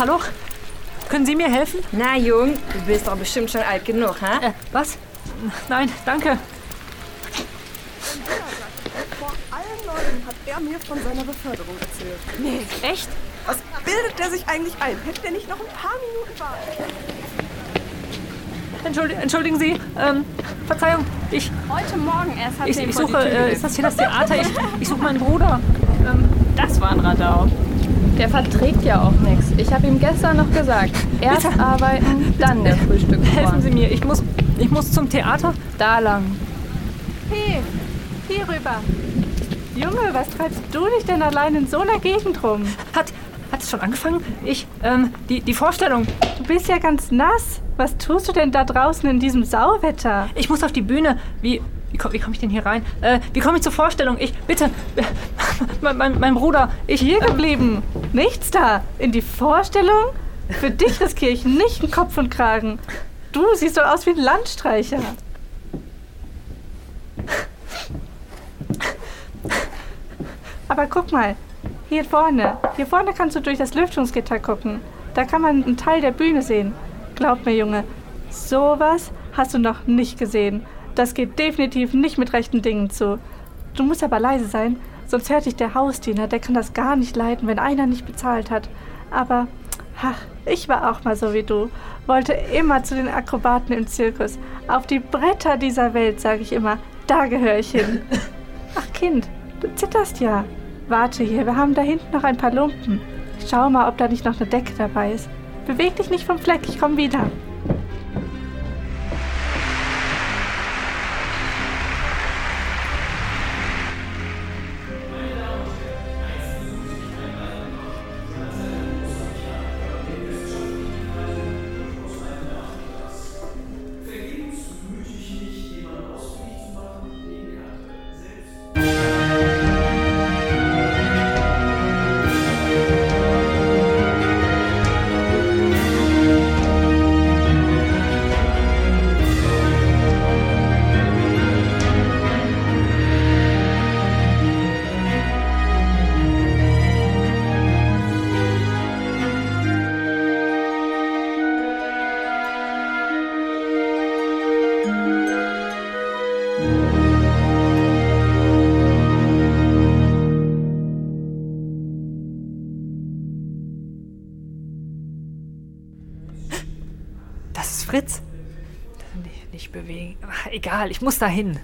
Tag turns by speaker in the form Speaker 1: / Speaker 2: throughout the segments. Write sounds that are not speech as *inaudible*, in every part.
Speaker 1: Hallo? Können Sie mir helfen?
Speaker 2: Na, Jung, du bist doch bestimmt schon alt genug, hä?
Speaker 1: Äh, was? Nein, danke.
Speaker 3: Vor allen Leuten hat er mir von seiner Beförderung erzählt.
Speaker 2: Nee, echt?
Speaker 3: Was bildet der sich eigentlich ein? Hätte der nicht noch ein paar Minuten warten?
Speaker 1: Entschuldi entschuldigen Sie, ähm, Verzeihung, ich,
Speaker 4: Heute Morgen erst hat
Speaker 1: ich, ich suche,
Speaker 4: Tür
Speaker 1: äh, ist das hier das Theater? Ich, ich suche meinen Bruder. Ähm,
Speaker 4: Das war ein Radau. Der verträgt ja auch nichts. Ich habe ihm gestern noch gesagt. Erst
Speaker 1: Bitte.
Speaker 4: arbeiten, dann der Frühstück. *laughs*
Speaker 1: helfen Sie mir, ich muss, ich muss zum Theater.
Speaker 4: Da lang.
Speaker 5: Hey, hier rüber. Junge, was treibst du dich denn allein in so einer Gegend rum?
Speaker 1: Hat, hat es schon angefangen? Ich, ähm, die, die Vorstellung.
Speaker 5: Du bist ja ganz nass. Was tust du denn da draußen in diesem Sauwetter?
Speaker 1: Ich muss auf die Bühne. Wie, wie komme wie komm ich denn hier rein? Äh, wie komme ich zur Vorstellung? Ich, bitte, *laughs* mein, mein, mein Bruder, ich,
Speaker 5: Hier geblieben. Nichts da. In die Vorstellung? Für dich riskiere ich nicht einen Kopf und Kragen. Du siehst doch aus wie ein Landstreicher. Aber guck mal, hier vorne. Hier vorne kannst du durch das Lüftungsgitter gucken. Da kann man einen Teil der Bühne sehen. Glaub mir, Junge, sowas hast du noch nicht gesehen. Das geht definitiv nicht mit rechten Dingen zu. Du musst aber leise sein, sonst hört dich der Hausdiener. Der kann das gar nicht leiden, wenn einer nicht bezahlt hat. Aber, ach, ich war auch mal so wie du. Wollte immer zu den Akrobaten im Zirkus. Auf die Bretter dieser Welt, sage ich immer. Da gehöre ich hin. *laughs* Ach Kind, du zitterst ja. Warte hier, wir haben da hinten noch ein paar Lumpen. Schau mal, ob da nicht noch eine Decke dabei ist. Beweg dich nicht vom Fleck, ich komm wieder.
Speaker 1: Fritz. Nicht, nicht bewegen. Ach, egal, ich muss da hin.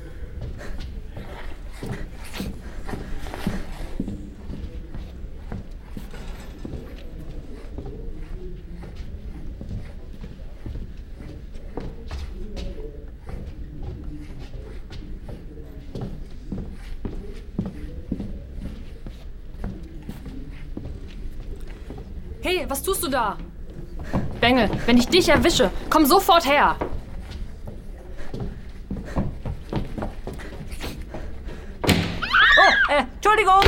Speaker 4: Hey, was tust du da? Bengel, wenn ich dich erwische, komm sofort her.
Speaker 1: Oh, äh, Entschuldigung.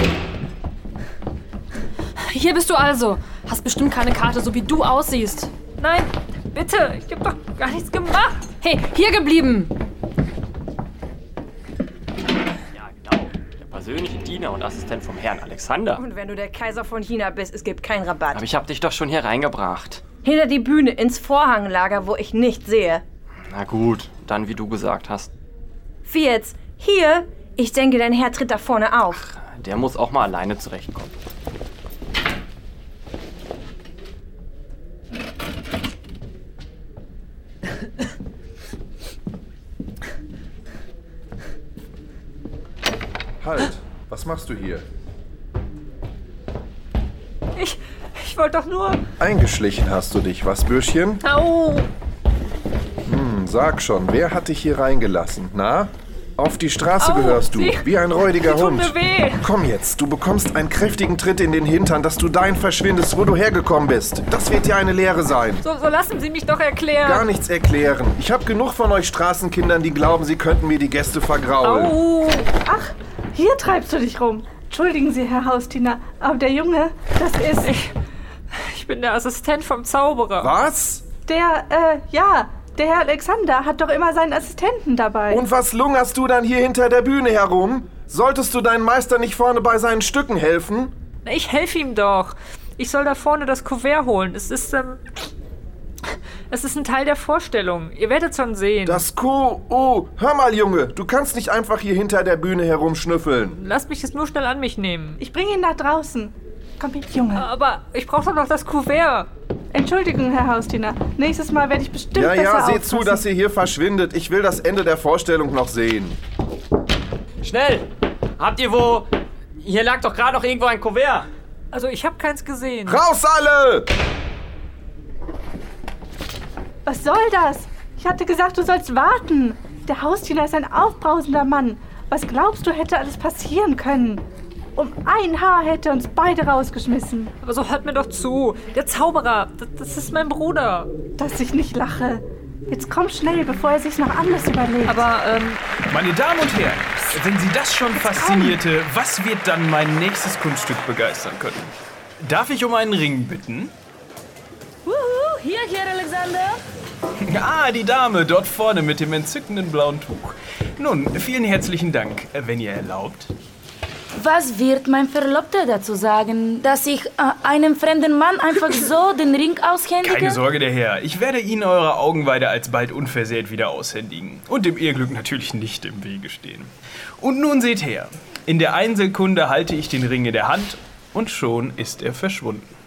Speaker 4: Hier bist du also. Hast bestimmt keine Karte, so wie du aussiehst.
Speaker 1: Nein, bitte, ich habe doch gar nichts gemacht.
Speaker 4: Hey, hier geblieben.
Speaker 6: Ja, genau. Der persönliche Diener und Assistent vom Herrn Alexander.
Speaker 2: Und wenn du der Kaiser von China bist, es gibt keinen Rabatt.
Speaker 6: Aber ich hab dich doch schon hier reingebracht.
Speaker 2: Hinter die Bühne, ins Vorhanglager, wo ich nicht sehe.
Speaker 6: Na gut, dann wie du gesagt hast.
Speaker 2: Wie jetzt? Hier? Ich denke, dein Herr tritt da vorne auf.
Speaker 6: Der muss auch mal alleine zurechtkommen.
Speaker 7: Halt, was machst du hier?
Speaker 1: Wollte doch nur.
Speaker 7: Eingeschlichen hast du dich, was, Bürschchen?
Speaker 1: Au!
Speaker 7: Hm, sag schon, wer hat dich hier reingelassen? Na? Auf die Straße
Speaker 1: Au,
Speaker 7: gehörst du,
Speaker 1: sie-
Speaker 7: wie ein räudiger Hund. Komm jetzt, du bekommst einen kräftigen Tritt in den Hintern, dass du dahin verschwindest, wo du hergekommen bist. Das wird dir eine Lehre sein.
Speaker 1: So, so lassen Sie mich doch erklären.
Speaker 7: Gar nichts erklären. Ich habe genug von euch Straßenkindern, die glauben, sie könnten mir die Gäste vergraulen.
Speaker 1: Au!
Speaker 5: Ach, hier treibst du dich rum. Entschuldigen Sie, Herr Hausdiener, aber der Junge, das ist
Speaker 1: ich bin der Assistent vom Zauberer.
Speaker 7: Was?
Speaker 5: der, äh, ja, der Herr Alexander hat doch immer seinen Assistenten dabei.
Speaker 7: Und was lungerst du dann hier hinter der Bühne herum? Solltest du deinem Meister nicht vorne bei seinen Stücken helfen?
Speaker 1: Ich helfe ihm doch. Ich soll da vorne das Kuvert holen. Es ist, ähm, es ist ein Teil der Vorstellung. Ihr werdet schon sehen.
Speaker 7: Das Ku... Oh, hör mal, Junge. Du kannst nicht einfach hier hinter der Bühne herumschnüffeln.
Speaker 1: Lasst mich es nur schnell an mich nehmen.
Speaker 5: Ich bringe ihn nach draußen. Komm mit, Junge.
Speaker 1: Aber ich brauche doch noch das Kuvert.
Speaker 5: Entschuldigung, Herr Hausdiener. Nächstes Mal werde ich bestimmt
Speaker 7: Ja,
Speaker 5: besser
Speaker 7: ja, seht
Speaker 5: aufpassen.
Speaker 7: zu, dass ihr hier verschwindet. Ich will das Ende der Vorstellung noch sehen.
Speaker 6: Schnell! Habt ihr wo... Hier lag doch gerade noch irgendwo ein Kuvert.
Speaker 1: Also ich habe keins gesehen.
Speaker 7: Raus alle!
Speaker 5: Was soll das? Ich hatte gesagt, du sollst warten. Der Hausdiener ist ein aufbrausender Mann. Was glaubst du, hätte alles passieren können? Um ein Haar hätte er uns beide rausgeschmissen.
Speaker 1: Aber so hört mir doch zu. Der Zauberer, das, das ist mein Bruder.
Speaker 5: Dass ich nicht lache. Jetzt komm schnell, bevor er sich noch anders überlegt.
Speaker 1: Aber, ähm,
Speaker 8: Meine Damen und Herren, wenn Sie das schon faszinierte, was wird dann mein nächstes Kunststück begeistern können? Darf ich um einen Ring bitten?
Speaker 9: Wuhu, hier, hier, Alexander. *laughs*
Speaker 8: Ah, die Dame dort vorne mit dem entzückenden blauen Tuch. Nun, vielen herzlichen Dank, wenn ihr erlaubt.
Speaker 9: Was wird mein Verlobter dazu sagen, dass ich äh, einem fremden Mann einfach *laughs* so den Ring aushändige?
Speaker 8: Keine Sorge, der Herr. Ich werde Ihnen eure Augenweide alsbald unversehrt wieder aushändigen. Und dem Eheglück natürlich nicht im Wege stehen. Und nun seht her. In der einen Sekunde halte ich den Ring in der Hand und schon ist er verschwunden.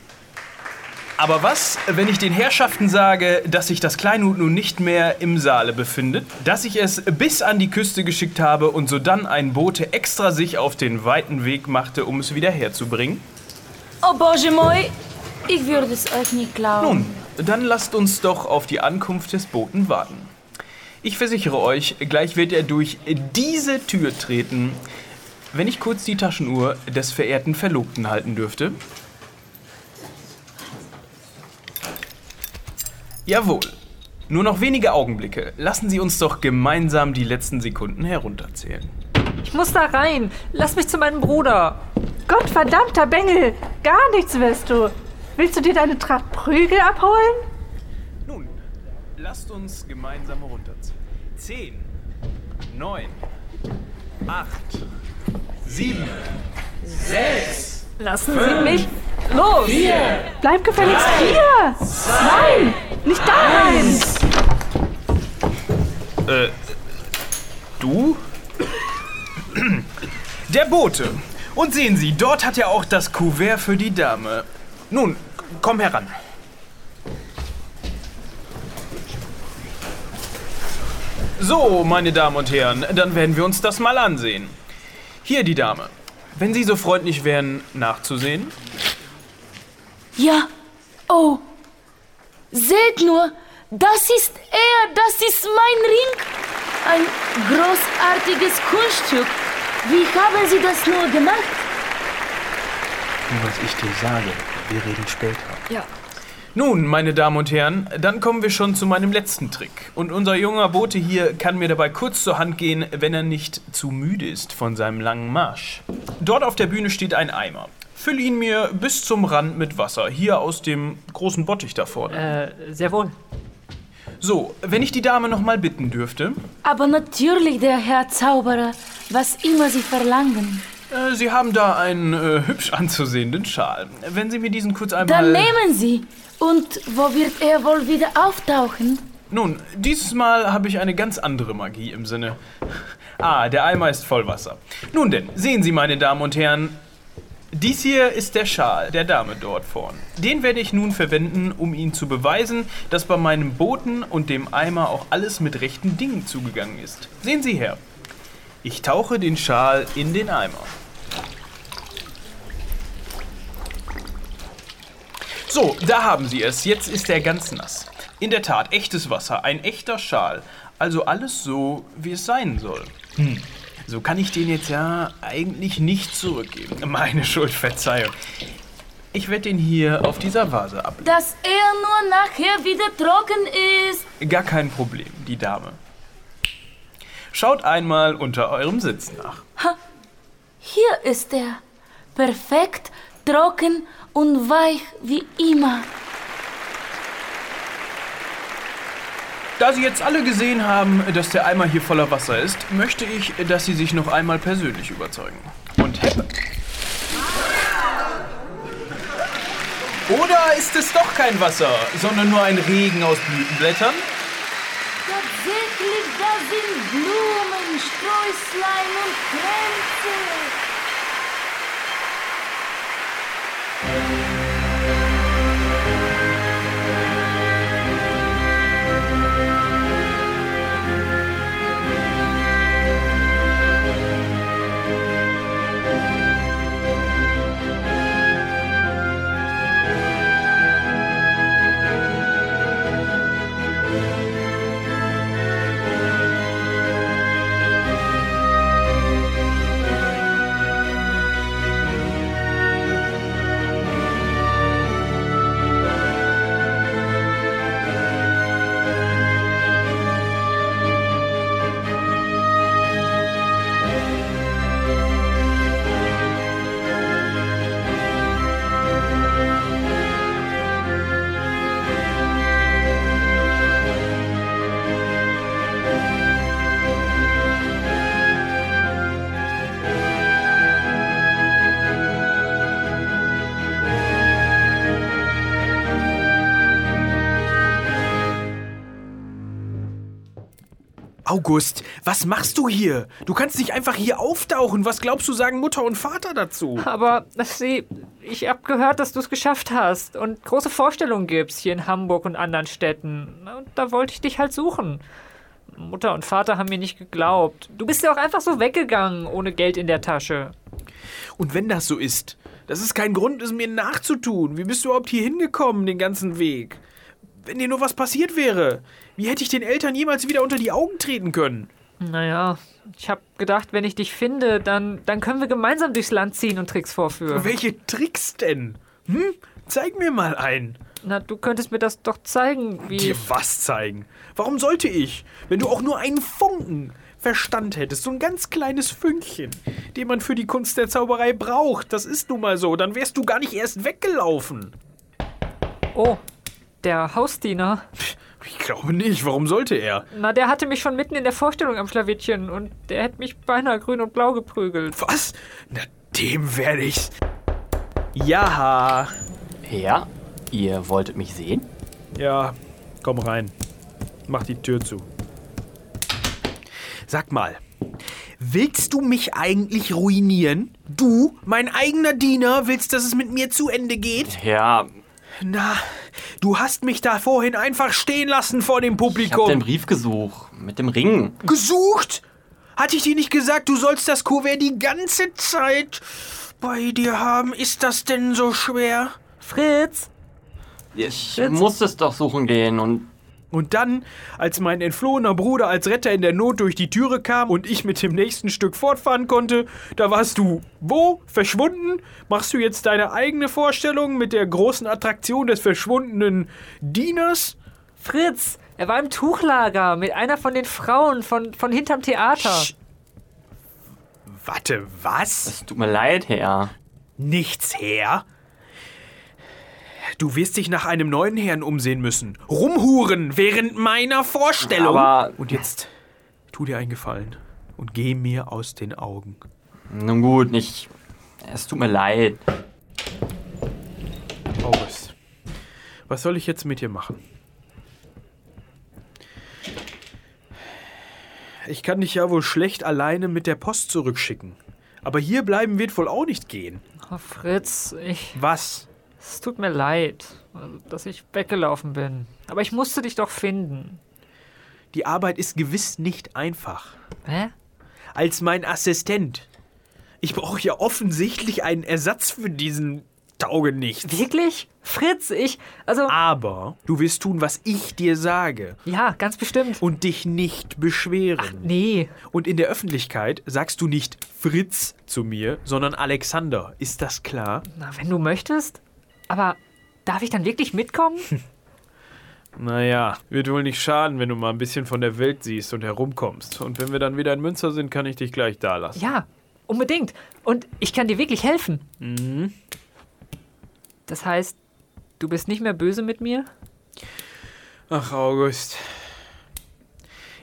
Speaker 8: Aber was, wenn ich den Herrschaften sage, dass sich das Kleinhut nun nicht mehr im Saale befindet, dass ich es bis an die Küste geschickt habe und sodann ein Bote extra sich auf den weiten Weg machte, um es wieder herzubringen?
Speaker 9: Oh, Bože moj, ich würde es euch nicht glauben.
Speaker 8: Nun, dann lasst uns doch auf die Ankunft des Boten warten. Ich versichere euch, gleich wird er durch diese Tür treten. Wenn ich kurz die Taschenuhr des verehrten Verlobten halten dürfte. Jawohl. Nur noch wenige Augenblicke. Lassen Sie uns doch gemeinsam die letzten Sekunden herunterzählen.
Speaker 1: ich muss da rein. Lass mich zu meinem Bruder.
Speaker 5: Gottverdammter Bengel, gar nichts wirst du. Willst du dir deine Tracht Prügel abholen?
Speaker 8: Nun, lasst uns gemeinsam herunterziehen. Zehn, neun, acht, sieben, sechs,
Speaker 1: Lassen Sie mich los.
Speaker 5: Bleib gefälligst hier. Nein, nicht da rein.
Speaker 8: Äh, du? Der Bote. Und sehen Sie, dort hat er auch das Kuvert für die Dame. Nun, komm heran. So, meine Damen und Herren, dann werden wir uns das mal ansehen. Hier die Dame. Wenn Sie so freundlich wären, nachzusehen.
Speaker 9: Ja, oh, seht nur, das ist er, das ist mein Ring. Ein großartiges Kunststück. Wie haben Sie das nur gemacht?
Speaker 8: Was ich dir sage, wir reden später.
Speaker 1: Ja.
Speaker 8: Nun, meine Damen und Herren, dann kommen wir schon zu meinem letzten Trick. Und unser junger Bote hier kann mir dabei kurz zur Hand gehen, wenn er nicht zu müde ist von seinem langen Marsch. Dort auf der Bühne steht ein Eimer. Füll ihn mir bis zum Rand mit Wasser, hier aus dem großen Bottich da vorne.
Speaker 1: Äh, sehr wohl.
Speaker 8: So, wenn ich die Dame noch mal bitten dürfte.
Speaker 9: Aber natürlich, der Herr Zauberer, was immer Sie verlangen.
Speaker 8: Äh, Sie haben da einen äh, hübsch anzusehenden Schal. Wenn Sie mir diesen kurz einmal...
Speaker 9: Dann nehmen Sie. Und wo wird er wohl wieder auftauchen?
Speaker 8: Nun, dieses Mal habe ich eine ganz andere Magie im Sinne. Ah, der Eimer ist voll Wasser. Nun denn, sehen Sie, meine Damen und Herren, dies hier ist der Schal der Dame dort vorn. Den werde ich nun verwenden, um Ihnen zu beweisen, dass bei meinem Boten und dem Eimer auch alles mit rechten Dingen zugegangen ist. Sehen Sie her. Ich tauche den Schal in den Eimer. So, da haben Sie es. Jetzt ist er ganz nass. In der Tat, echtes Wasser, ein echter Schal. Also alles so, wie es sein soll. Hm. So kann ich den jetzt ja eigentlich nicht zurückgeben. Meine Schuld, Verzeihung. Ich werde den hier auf dieser Vase ab.
Speaker 9: Dass er nur nachher wieder trocken ist.
Speaker 8: Gar kein Problem, die Dame. Schaut einmal unter eurem Sitz nach.
Speaker 9: Hier ist er. Perfekt, trocken und weich wie immer.
Speaker 8: Da Sie jetzt alle gesehen haben, dass der Eimer hier voller Wasser ist, möchte ich, dass Sie sich noch einmal persönlich überzeugen. Und heppe. Oder ist es doch kein Wasser, sondern nur ein Regen aus Blütenblättern?
Speaker 9: Tatsächlich, da sind Blumen, Sträußlein und Kränze.
Speaker 8: August, was machst du hier? Du kannst nicht einfach hier auftauchen. Was glaubst du, sagen Mutter und Vater dazu?
Speaker 1: Aber sie, ich hab gehört, dass du es geschafft hast und große Vorstellungen gibst hier in Hamburg und anderen Städten. Und da wollte ich dich halt suchen. Mutter und Vater haben mir nicht geglaubt. Du bist ja auch einfach so weggegangen, ohne Geld in der Tasche.
Speaker 8: Und wenn das so ist, das ist kein Grund, es mir nachzutun. Wie bist du überhaupt hier hingekommen, den ganzen Weg? Wenn dir nur was passiert wäre, wie hätte ich den Eltern jemals wieder unter die Augen treten können?
Speaker 1: Naja, ich hab gedacht, wenn ich dich finde, dann, dann können wir gemeinsam durchs Land ziehen und Tricks vorführen.
Speaker 8: Welche Tricks denn? Hm? Zeig mir mal einen.
Speaker 1: Na, du könntest mir das doch zeigen, wie.
Speaker 8: Dir was zeigen? Warum sollte ich? Wenn du auch nur einen Funken Verstand hättest, so ein ganz kleines Fünkchen, den man für die Kunst der Zauberei braucht, das ist nun mal so, dann wärst du gar nicht erst weggelaufen.
Speaker 1: Oh, der Hausdiener.
Speaker 8: Ich glaube nicht, warum sollte er?
Speaker 1: Na, der hatte mich schon mitten in der Vorstellung am Schlawittchen und der hätte mich beinahe grün und blau geprügelt.
Speaker 8: Was? Na, dem werde ich's. Ja.
Speaker 6: Ja, ihr wolltet mich sehen?
Speaker 8: Ja, komm rein. Mach die Tür zu. Sag mal, willst du mich eigentlich ruinieren? Du, mein eigener Diener, willst, dass es mit mir zu Ende geht?
Speaker 6: Ja,
Speaker 8: Na, du hast mich da vorhin einfach stehen lassen vor dem
Speaker 6: ich hab
Speaker 8: Publikum.
Speaker 6: den Brief gesucht. Mit dem Ring.
Speaker 8: Gesucht? Hatte ich dir nicht gesagt, du sollst das Kuvert die ganze Zeit bei dir haben? Ist das denn so schwer?
Speaker 1: Fritz!
Speaker 6: Ich muss es doch suchen gehen und
Speaker 8: Und dann, als mein entflohener Bruder als Retter in der Not durch die Türe kam und ich mit dem nächsten Stück fortfahren konnte, da warst du wo? Verschwunden? Machst du jetzt deine eigene Vorstellung mit der großen Attraktion des verschwundenen Dieners?
Speaker 1: Fritz! Er war im Tuchlager mit einer von den Frauen von, von hinterm Theater.
Speaker 8: Sch- Warte, was?
Speaker 6: es tut mir leid, Herr.
Speaker 8: Nichts her? Du wirst dich nach einem neuen Herrn umsehen müssen. Rumhuren während meiner Vorstellung.
Speaker 6: Aber
Speaker 8: Und jetzt tu dir einen Gefallen und geh mir aus den Augen.
Speaker 6: nun gut, nicht. Es tut mir leid.
Speaker 8: August, was soll ich jetzt mit dir machen? Ich kann dich ja wohl schlecht alleine mit der Post zurückschicken. Aber hier bleiben wird wohl auch nicht gehen.
Speaker 1: Oh, Fritz, ich.
Speaker 8: Was?
Speaker 1: Es tut mir leid, dass ich weggelaufen bin. Aber ich musste dich doch finden.
Speaker 8: Die Arbeit ist gewiss nicht einfach.
Speaker 1: Hä?
Speaker 8: Als mein Assistent. Ich brauche ja offensichtlich einen Ersatz für diesen Taugenichts.
Speaker 1: Wirklich? Fritz, ich. Also.
Speaker 8: Aber du wirst tun, was ich dir sage.
Speaker 1: Ja, ganz bestimmt.
Speaker 8: Und dich nicht beschweren.
Speaker 1: Nee.
Speaker 8: Und in der Öffentlichkeit sagst du nicht Fritz zu mir, sondern Alexander. Ist das klar?
Speaker 1: Na, wenn du möchtest. Aber darf ich dann wirklich mitkommen? *laughs*
Speaker 8: Naja, wird wohl nicht schaden, wenn du mal ein bisschen von der Welt siehst und herumkommst. Und wenn wir dann wieder in Münster sind, kann ich dich gleich da lassen.
Speaker 1: Ja, unbedingt. Und ich kann dir wirklich helfen.
Speaker 8: Mhm.
Speaker 1: Das heißt, du bist nicht mehr böse mit mir?
Speaker 8: Ach, August.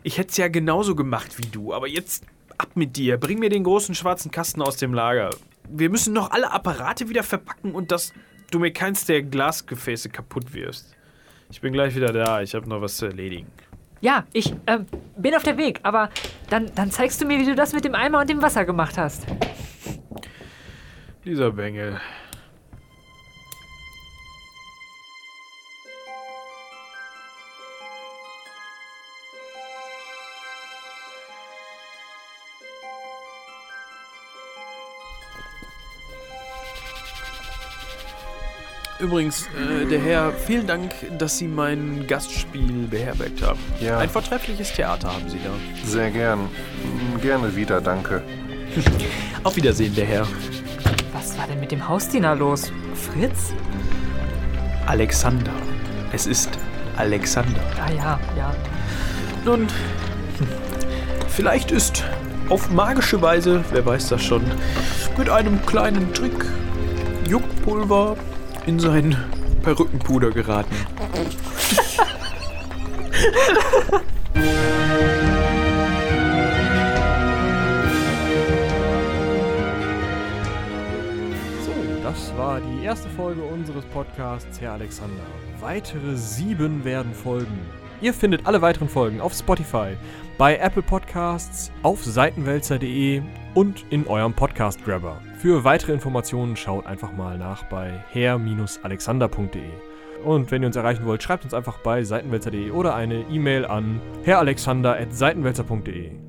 Speaker 8: Ich hätte es ja genauso gemacht wie du, aber jetzt ab mit dir. Bring mir den großen schwarzen Kasten aus dem Lager. Wir müssen noch alle Apparate wieder verpacken und das du mir keins der Glasgefäße kaputt wirst. Ich bin gleich wieder da. Ich habe noch was zu erledigen.
Speaker 1: Ja, ich ähm, bin auf der Weg, aber dann, dann zeigst du mir, wie du das mit dem Eimer und dem Wasser gemacht hast.
Speaker 8: Dieser Bengel. Übrigens, äh, der Herr, vielen Dank, dass Sie mein Gastspiel beherbergt haben.
Speaker 7: Ja.
Speaker 8: Ein vortreffliches Theater haben Sie da.
Speaker 7: Sehr gern. Mm, Gerne wieder, danke. *laughs*
Speaker 8: Auf Wiedersehen, der Herr.
Speaker 1: Was war denn mit dem Hausdiener los? Fritz?
Speaker 8: Alexander. Es ist Alexander.
Speaker 1: Ah ja, ja.
Speaker 8: Nun, hm, vielleicht ist auf magische Weise, wer weiß das schon, mit einem kleinen Trick Juckpulver in sein Perückenpuder geraten. *laughs*
Speaker 10: So, das war die erste Folge unseres Podcasts Herr Alexander. Weitere sieben werden folgen. Ihr findet alle weiteren Folgen auf Spotify, bei Apple Podcasts, auf seitenwälzer.de und in eurem Podcast Grabber. Für weitere Informationen schaut einfach mal nach bei herr-alexander.de. Und wenn ihr uns erreichen wollt, schreibt uns einfach bei seitenwälzer.de oder eine E-Mail an herralexander.seitenwälzer.de.